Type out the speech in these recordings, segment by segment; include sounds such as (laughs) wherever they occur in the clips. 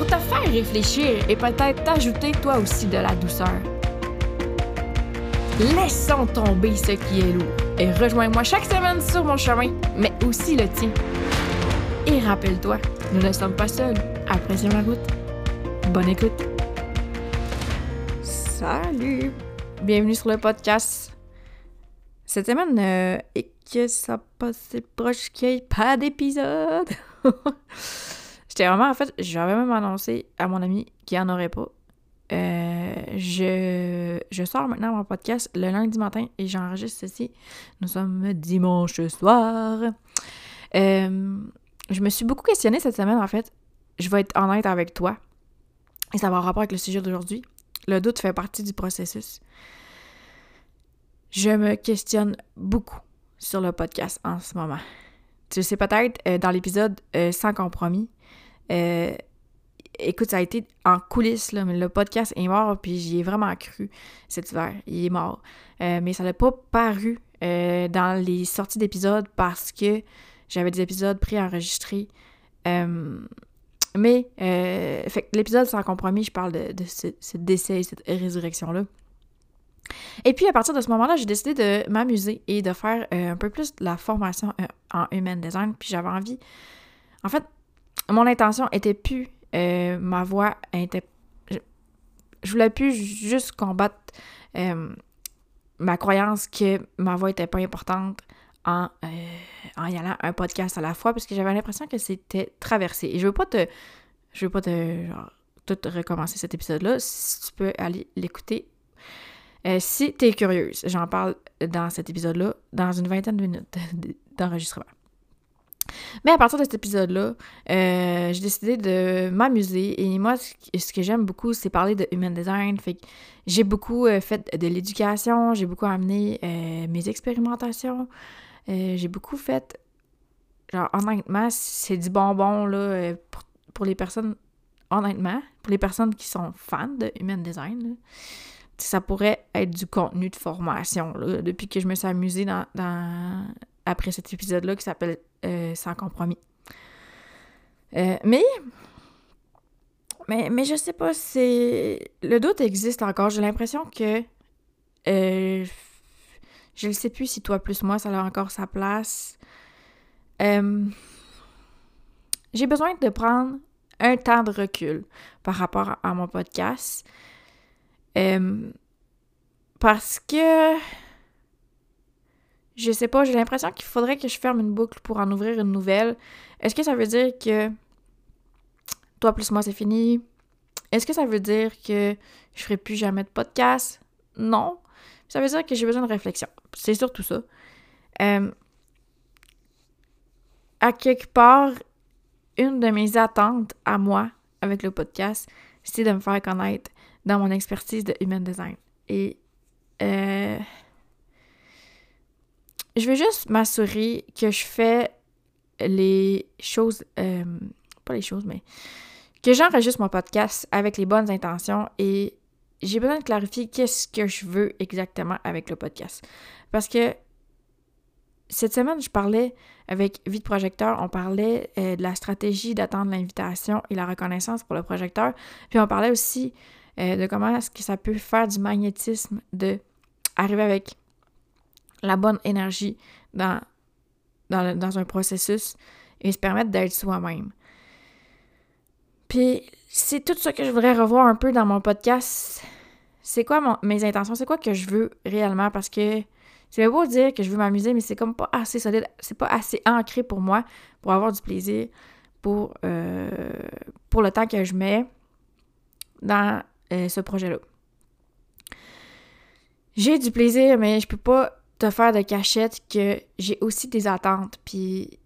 pour te faire réfléchir et peut-être t'ajouter toi aussi de la douceur. Laissons tomber ce qui est lourd et rejoins-moi chaque semaine sur mon chemin, mais aussi le tien. Et rappelle-toi, nous ne sommes pas seuls. Apprécions la route. Bonne écoute. Salut! Bienvenue sur le podcast. Cette semaine, euh, et que ça passe proche qu'il n'y ait pas d'épisode. (laughs) J'étais vraiment, en fait, j'avais même annoncé à mon ami qu'il n'y en aurait pas. Euh, je, je sors maintenant mon podcast le lundi matin et j'enregistre ceci. Nous sommes dimanche soir. Euh, je me suis beaucoup questionnée cette semaine, en fait. Je vais être honnête avec toi. Et ça va avoir rapport avec le sujet d'aujourd'hui. Le doute fait partie du processus. Je me questionne beaucoup sur le podcast en ce moment. Tu le sais peut-être, euh, dans l'épisode Sans compromis, euh, écoute, ça a été en coulisses, là, mais le podcast est mort, puis j'y ai vraiment cru cet hiver. Il est mort. mais ça n'a pas paru dans les sorties d'épisodes parce que j'avais des épisodes préenregistrés. Mais, euh, fait l'épisode sans compromis, je parle de, ce, décès, cette résurrection-là. Et puis, à partir de ce moment-là, j'ai décidé de m'amuser et de faire euh, un peu plus de la formation euh, en human design. Puis j'avais envie. En fait, mon intention était plus ma voix était. Je, voulais plus juste combattre ma croyance que ma voix était pas importante en, en y allant un podcast à la fois parce que j'avais l'impression que c'était traversé. Et je veux pas te. Je veux pas te. Genre, tout recommencer cet épisode-là. Si tu peux aller l'écouter. Euh, si tu es curieuse, j'en parle dans cet épisode-là, dans une vingtaine de minutes (laughs) d'enregistrement. Mais à partir de cet épisode-là, euh, j'ai décidé de m'amuser. Et moi, ce que j'aime beaucoup, c'est parler de human design. Fait que j'ai beaucoup euh, fait de l'éducation, j'ai beaucoup amené mes expérimentations, euh, j'ai beaucoup fait. Genre, honnêtement, c'est du bonbon, là, euh, pour, les personnes. Honnêtement, pour les personnes qui sont fans de Human Design, ça pourrait être du contenu de formation, là, depuis que je me suis amusée dans, après cet épisode-là qui s'appelle euh, Sans compromis. mais. Mais, mais je sais pas, c'est. Le doute existe encore. J'ai l'impression que. Je ne sais plus si toi plus moi, ça a encore sa place. Euh, j'ai besoin de prendre un temps de recul par rapport à mon podcast. Euh, parce que je sais pas, j'ai l'impression qu'il faudrait que je ferme une boucle pour en ouvrir une nouvelle. Est-ce que ça veut dire que toi plus moi c'est fini? Est-ce que ça veut dire que je ferai plus jamais de podcast? Non. Ça veut dire que j'ai besoin de réflexion. C'est surtout ça. Euh, à quelque part, une de mes attentes à moi avec le podcast, c'est de me faire connaître dans mon expertise de human design. Et euh, je veux juste m'assurer que je fais les choses, euh, pas les choses, mais que j'enregistre mon podcast avec les bonnes intentions et j'ai besoin de clarifier qu'est-ce que je veux exactement avec le podcast. Parce que cette semaine, je parlais avec Vite Projecteur, on parlait euh, de la stratégie d'attendre l'invitation et la reconnaissance pour le projecteur. Puis on parlait aussi euh, de comment est-ce que ça peut faire du magnétisme de arriver avec la bonne énergie dans, un processus et se permettre d'être soi-même. Puis c'est tout ce que je voudrais revoir un peu dans mon podcast. C'est quoi mes intentions? C'est quoi que je veux réellement? Parce que c'est beau dire que je veux m'amuser, mais c'est comme pas assez solide, c'est pas assez ancré pour moi pour avoir du plaisir pour, euh, le temps que je mets dans euh, ce projet-là. J'ai du plaisir, mais je peux pas te faire de cachette que j'ai aussi des attentes. Puis,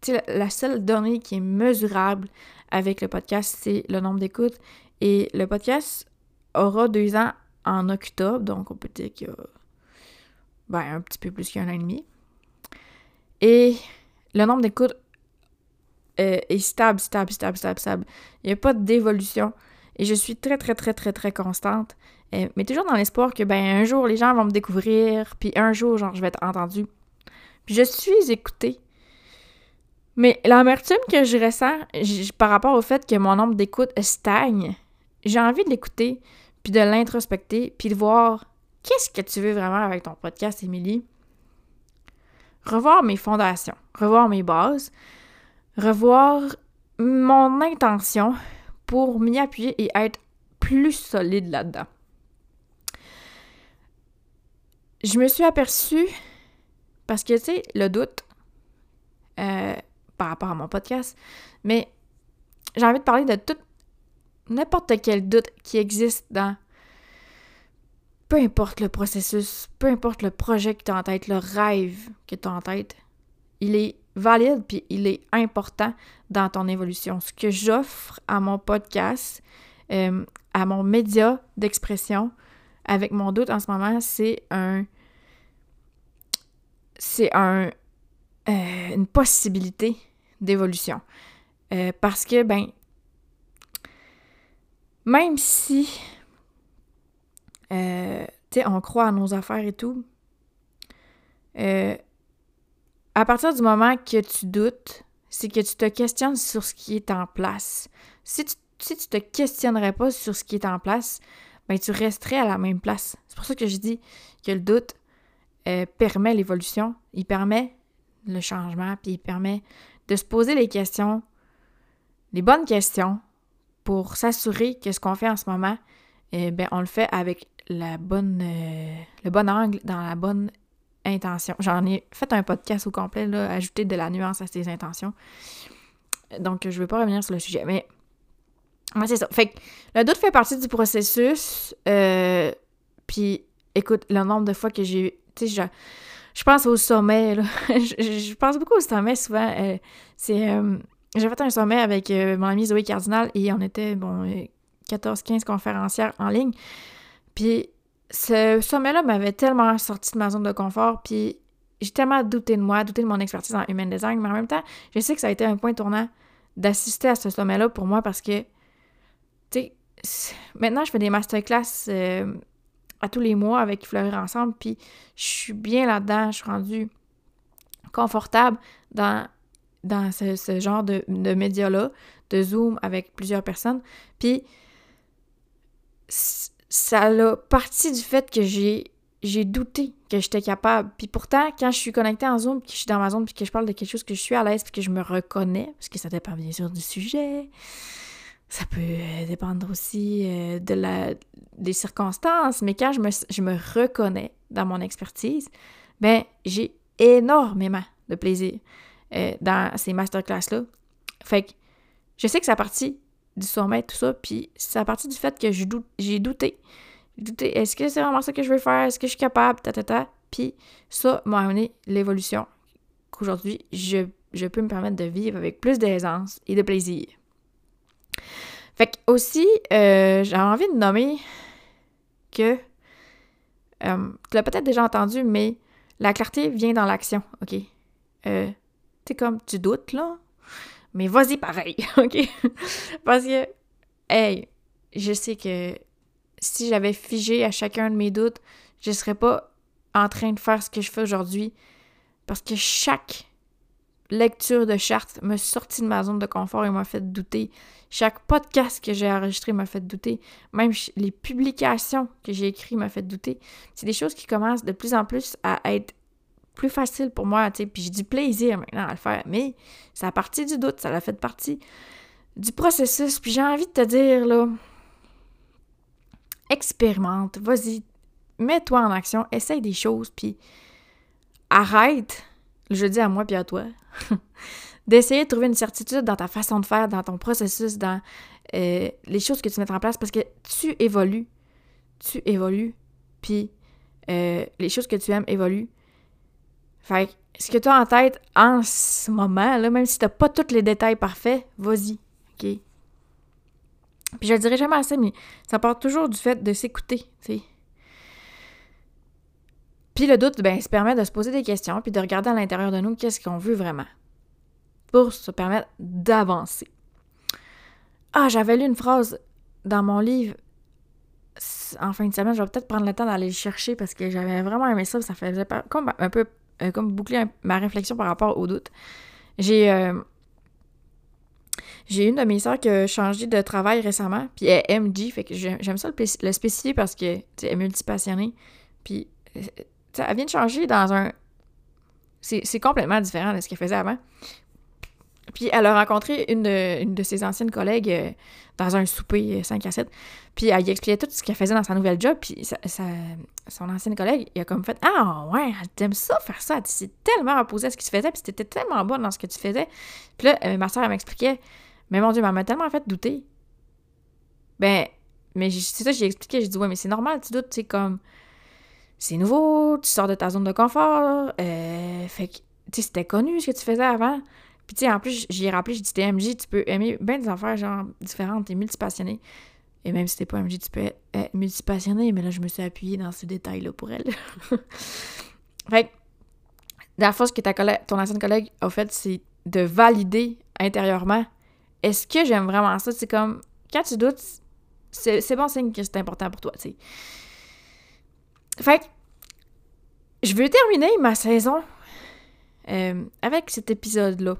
tu sais, la seule donnée qui est mesurable avec le podcast, c'est le nombre d'écoutes. Et le podcast aura deux ans en octobre, donc on peut dire qu'il y a ben, un petit peu plus qu'un an et demi. Et le nombre d'écoutes euh, est stable, stable, stable, stable, stable. Il n'y a pas d'évolution. Et je suis très, très, très, très, très constante. Euh, mais toujours dans l'espoir que, ben, un jour, les gens vont me découvrir, puis un jour, genre, je vais être entendue. Puis je suis écoutée. Mais l'amertume que je ressens par rapport au fait que mon nombre d'écoutes stagne, j'ai envie de l'écouter, puis de l'introspecter, puis de voir qu'est-ce que tu veux vraiment avec ton podcast, Émilie? Revoir mes fondations, revoir mes bases, revoir mon intention pour m'y appuyer et être plus solide là-dedans. Je me suis aperçue, parce que, tu sais, le doute euh, par rapport à mon podcast, mais j'ai envie de parler de tout, n'importe quel doute qui existe dans peu importe le processus, peu importe le projet que tu as en tête, le rêve que tu as en tête, il est valide puis il est important dans ton évolution. Ce que j'offre à mon podcast, euh, à mon média d'expression, avec mon doute en ce moment, c'est un. C'est un. Euh, une possibilité d'évolution. Euh, parce que, ben, même si, tu sais, on croit à nos affaires et tout, à partir du moment que tu doutes, c'est que tu te questionnes sur ce qui est en place. Si tu, si tu te questionnerais pas sur ce qui est en place, ben tu resterais à la même place. C'est pour ça que je dis que le doute euh, permet l'évolution, il permet le changement, puis il permet de se poser les questions, les bonnes questions, pour s'assurer que ce qu'on fait en ce moment, eh ben, on le fait avec la bonne, euh, le bon angle, dans la bonne intention. J'en ai fait un podcast au complet, là, ajouter de la nuance à ses intentions. Donc, je ne vais pas revenir sur le sujet, mais moi, c'est ça. Fait que le doute fait partie du processus. Euh, puis, écoute, le nombre de fois que j'ai. Tu sais, je, je, pense au sommet, là. (laughs) je, pense beaucoup au sommet souvent. Euh, c'est. Euh, j'ai fait un sommet avec mon ami Zoé Cardinal et on était, bon, 14-15 conférencières en ligne. Puis, ce sommet-là m'avait tellement sorti de ma zone de confort, puis j'ai tellement douté de moi, douté de mon expertise en human design, mais en même temps, je sais que ça a été un point tournant d'assister à ce sommet-là pour moi parce que, tu sais, maintenant je fais des masterclass euh, à tous les mois avec Fleurir Ensemble, puis je suis bien là-dedans, je suis rendue confortable dans, dans ce, genre de, de médias-là, de Zoom avec plusieurs personnes, puis ça a parti du fait que j'ai j'ai douté que j'étais capable. Puis pourtant, quand je suis connectée en Zoom, puis que je suis dans ma zone, puis que je parle de quelque chose que je suis à l'aise, puis que je me reconnais, parce que ça dépend bien sûr du sujet, ça peut euh, dépendre aussi euh, de la, des circonstances, mais quand je me, je me reconnais dans mon expertise, ben j'ai énormément de plaisir euh, dans ces masterclass-là. Fait que je sais que ça a parti du sommet, tout ça. Puis c'est à partir du fait que j'ai douté. J'ai douté. Est-ce que c'est vraiment ça que je veux faire? Est-ce que je suis capable? Ta, ta, ta. Puis ça m'a amené l'évolution. Qu'aujourd'hui, je, je peux me permettre de vivre avec plus d'aisance et de plaisir. Fait que aussi, euh, j'ai envie de nommer que euh, tu l'as peut-être déjà entendu, mais la clarté vient dans l'action, OK? Euh, tu comme tu doutes, là, mais vas-y pareil, (laughs) OK? Parce que, hey, je sais que si j'avais figé à chacun de mes doutes, je serais pas en train de faire ce que je fais aujourd'hui. Parce que chaque lecture de charte m'a sorti de ma zone de confort et m'a fait douter. Chaque podcast que j'ai enregistré m'a fait douter. Même les publications que j'ai écrites m'a fait douter. C'est des choses qui commencent de plus en plus à être plus facile pour moi, tu sais, puis j'ai du plaisir maintenant à le faire, mais ça a parti du doute, ça a fait partie du processus, puis j'ai envie de te dire, là, expérimente, vas-y, mets-toi en action, essaye des choses, puis arrête, je dis à moi puis à toi, (laughs) d'essayer de trouver une certitude dans ta façon de faire, dans ton processus, dans euh, les choses que tu mets en place, parce que tu évolues, tu évolues, puis euh, les choses que tu aimes évoluent, fait que ce que tu as en tête en ce moment, là, même si tu pas tous les détails parfaits, vas-y. OK? Puis je le dirai jamais assez, mais ça part toujours du fait de s'écouter, tu sais. Puis le doute, ben, se permet de se poser des questions, puis de regarder à l'intérieur de nous qu'est-ce qu'on veut vraiment. Pour se permettre d'avancer. Ah, j'avais lu une phrase dans mon livre en fin de semaine. Je vais peut-être prendre le temps d'aller le chercher parce que j'avais vraiment aimé ça. Ça faisait comme un peu euh, comme boucler ma réflexion par rapport au doute. J'ai euh, j'ai une de mes soeurs qui a changé de travail récemment, puis elle est MG, fait que j'aime ça le, spécifier parce que, tu est multipassionnée. Puis, euh, elle vient de changer dans un... C'est complètement différent de ce qu'elle faisait avant. Puis elle a rencontré une de, ses anciennes collègues euh, dans un souper 5 euh, à 7. Puis elle lui expliquait tout ce qu'elle faisait dans sa nouvelle job. Puis son ancienne collègue, il a comme fait Ah ouais, t'aimes ça faire ça. C'est tellement opposé à ce qui se faisait. Puis c'était tellement bon dans ce que tu faisais. Puis là, euh, ma soeur, elle m'expliquait Mais mon Dieu, elle m'a tellement fait douter. Ben, mais c'est ça, j'ai expliqué. J'ai dit Ouais, mais c'est normal, tu doutes. C'est comme C'est nouveau, tu sors de ta zone de confort. fait que, tu sais, c'était connu ce que tu faisais avant. Puis, tu sais, en plus, j'y ai rappelé, j'ai dit, t'es MJ, tu peux aimer bien des affaires, genre, différentes, t'es multipassionné. Et même si t'es pas MJ, tu peux être multipassionné, mais là, je me suis appuyée dans ce détail-là pour elle. (laughs) fait que, la fois, ce que ta collègue, ton ancienne collègue a fait, c'est de valider intérieurement est-ce que j'aime vraiment ça? C'est comme, quand tu doutes, c'est bon signe que c'est important pour toi, tu sais. Fait que, je veux terminer ma saison euh, avec cet épisode-là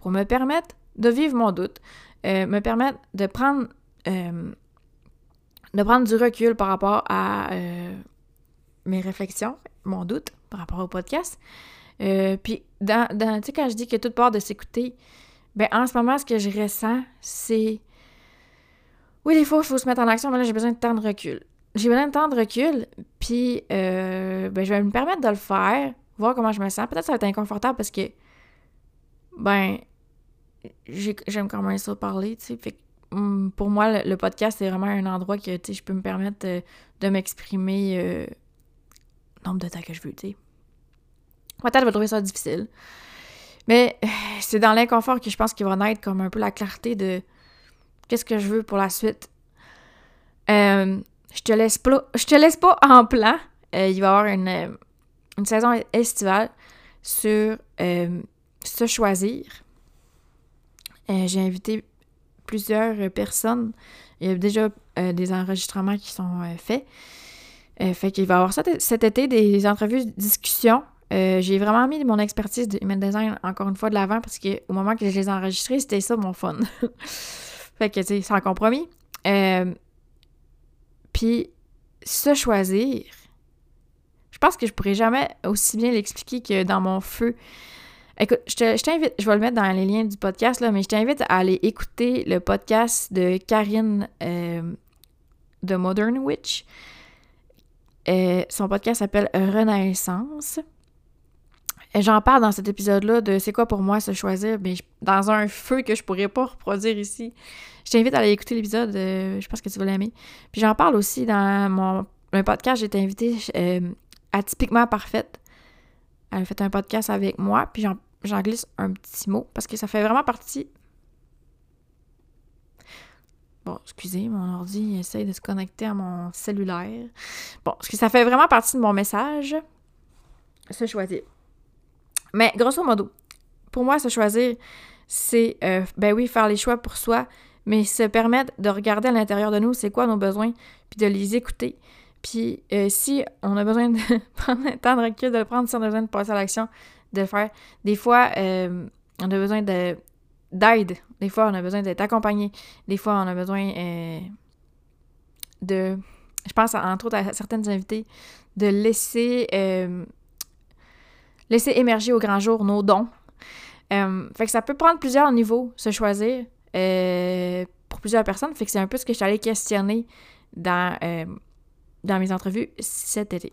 pour me permettre de vivre mon doute, euh, me permettre de prendre, euh, de prendre du recul par rapport à euh, mes réflexions, mon doute par rapport au podcast. puis, dans, tu sais, quand je dis que toute part de s'écouter, ben en ce moment, ce que je ressens, c'est. Oui, des fois, il faut se mettre en action, mais là, j'ai besoin de temps de recul. J'ai besoin de temps de recul, puis ben, je vais me permettre de le faire, voir comment je me sens. Peut-être que ça va être inconfortable parce que, ben, j'aime quand même ça parler, tu sais. Hum, pour moi, le, podcast, c'est vraiment un endroit que, tu sais, je peux me permettre de, m'exprimer euh, nombre de temps que je veux, tu sais. Peut-être vais trouver ça difficile. Mais (sighs) c'est dans l'inconfort que je pense qu'il va naître comme un peu la clarté de qu'est-ce que je veux pour la suite. Euh, je te laisse pas, je te laisse pas en plan. Euh, il va y avoir une, une saison estivale sur se choisir. Euh, j'ai invité plusieurs personnes. Il y a déjà euh, des enregistrements qui sont euh, faits. fait qu'il va y avoir ça, cet été des entrevues, discussions. j'ai vraiment mis mon expertise de human design encore une fois de l'avant parce qu'au moment que je les ai enregistrés, c'était ça mon fun. (laughs) fait que, tu sais, sans compromis. Puis, se choisir, je pense que je pourrais jamais aussi bien l'expliquer que dans mon feu Écoute, je t'invite, je vais le mettre dans les liens du podcast, là, mais je t'invite à aller écouter le podcast de Karine euh, de Modern Witch. Euh, son podcast s'appelle Renaissance. J'en parle dans cet épisode-là de c'est quoi pour moi se choisir, mais dans un feu que je pourrais pas reproduire ici. Je t'invite à aller écouter l'épisode, euh, je pense que tu vas l'aimer. Puis j'en parle aussi dans mon un podcast, j'ai été invitée à Typiquement Parfaite. Elle a fait un podcast avec moi, puis j'en glisse un petit mot parce que ça fait vraiment partie. Bon, excusez, mon ordi essaye de se connecter à mon cellulaire. Bon, parce que ça fait vraiment partie de mon message. Se choisir. Mais grosso modo, pour moi, se choisir, c'est, euh, ben oui, faire les choix pour soi, mais se permettre de regarder à l'intérieur de nous, c'est quoi nos besoins, puis de les écouter. Puis euh, si on a besoin de (laughs) prendre un temps de recul, de le prendre, si on a besoin de passer à l'action, de le faire. Des fois, euh, on a besoin de d'aide. Des fois, on a besoin d'être accompagné. Des fois, on a besoin euh, de... Je pense, entre autres, à certaines invités, de laisser... Euh, laisser émerger au grand jour nos dons. fait que ça peut prendre plusieurs niveaux, se choisir, pour plusieurs personnes. Fait que c'est un peu ce que je suis allée questionner dans, dans mes entrevues cet été.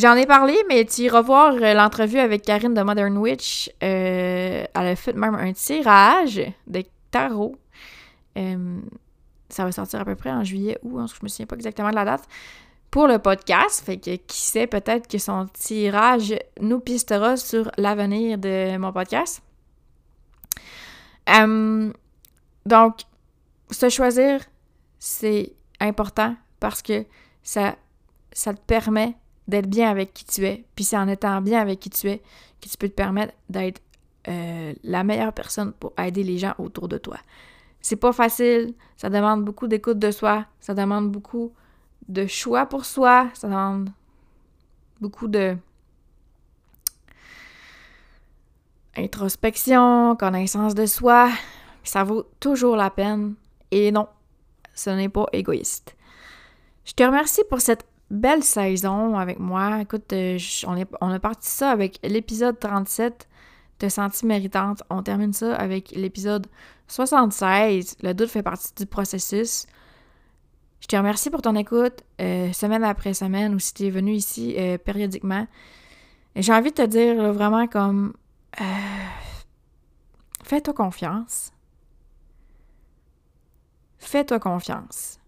J'en ai parlé, mais tu iras voir euh, l'entrevue avec Karine de Modern Witch. Euh, elle a fait même un tirage de tarot. Euh, ça va sortir à peu près en juillet ou je me souviens pas exactement de la date. Pour le podcast, fait que qui sait, peut-être que son tirage nous pistera sur l'avenir de mon podcast. Donc, se choisir, c'est important parce que ça, ça te permet d'être bien avec qui tu es. Puis c'est en étant bien avec qui tu es que tu peux te permettre d'être euh, la meilleure personne pour aider les gens autour de toi. C'est pas facile, ça demande beaucoup d'écoute de soi, ça demande beaucoup de choix pour soi, ça demande beaucoup de introspection, connaissance de soi. Ça vaut toujours la peine. Et non, ce n'est pas égoïste. Je te remercie pour cette belle saison avec moi. Écoute, euh, on, on, a parti ça avec l'épisode 37, Te sentis méritante. On termine ça avec l'épisode 76, Le doute fait partie du processus. Je te remercie pour ton écoute, euh, semaine après semaine, ou si tu es venu ici euh, périodiquement. J'ai envie de te dire vraiment comme fais-toi confiance. Fais-toi confiance.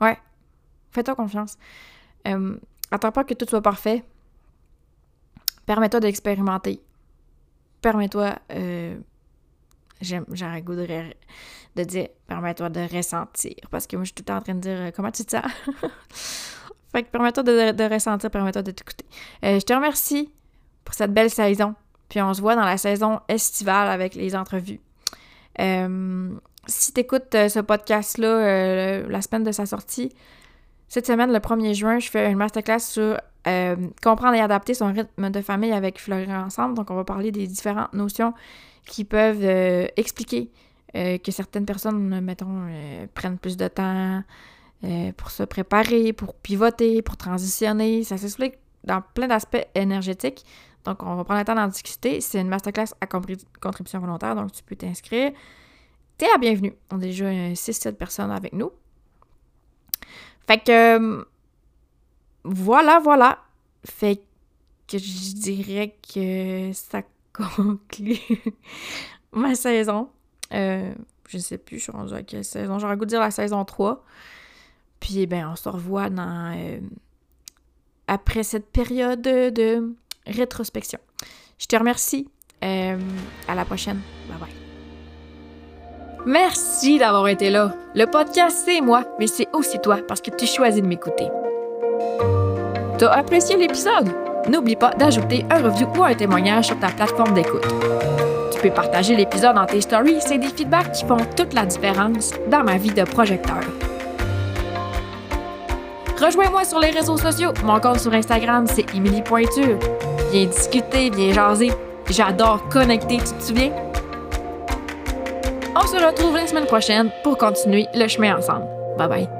Ouais, fais-toi confiance. Euh, attends pas que tout soit parfait. Permets-toi d'expérimenter. Permets-toi. Euh, J'aurais goût de, de dire permets-toi de ressentir. Parce que moi, je suis tout le temps en train de dire euh, comment tu te sens? (laughs) fait que permets-toi de, ressentir, permets-toi de t'écouter. Euh, je te remercie pour cette belle saison. Puis on se voit dans la saison estivale avec les entrevues. Si tu écoutes ce podcast-là la semaine de sa sortie, cette semaine, le 1er juin, je fais une masterclass sur euh, comprendre et adapter son rythme de famille avec Fleurir ensemble. Donc, on va parler des différentes notions qui peuvent euh, expliquer euh, que certaines personnes, mettons, prennent plus de temps pour se préparer, pour pivoter, pour transitionner. Ça s'explique dans plein d'aspects énergétiques. Donc, on va prendre le temps d'en discuter. C'est une masterclass à contribution volontaire, donc tu peux t'inscrire. T'es la bienvenue. On a déjà 6-7 personnes avec nous. Fait que voilà, voilà. Fait que je dirais que ça (laughs) conclut ma saison. Euh, je sais plus, je suis rendue à quelle saison. J'aurais goût de dire la saison 3. Puis, ben, on se revoit dans. Euh, après cette période de rétrospection. Je te remercie. Euh, à la prochaine. Bye bye. Merci d'avoir été là. Le podcast, c'est moi, mais c'est aussi toi parce que tu choisis de m'écouter. T'as apprécié l'épisode? N'oublie pas d'ajouter un review ou un témoignage sur ta plateforme d'écoute. Tu peux partager l'épisode dans tes stories, c'est des feedbacks qui font toute la différence dans ma vie de projecteur. Rejoins-moi sur les réseaux sociaux. Mon compte sur Instagram, c'est Emily Pointure. Viens discuter, viens jaser. J'adore connecter, tu te souviens? On se retrouve la semaine prochaine pour continuer le chemin ensemble. Bye bye.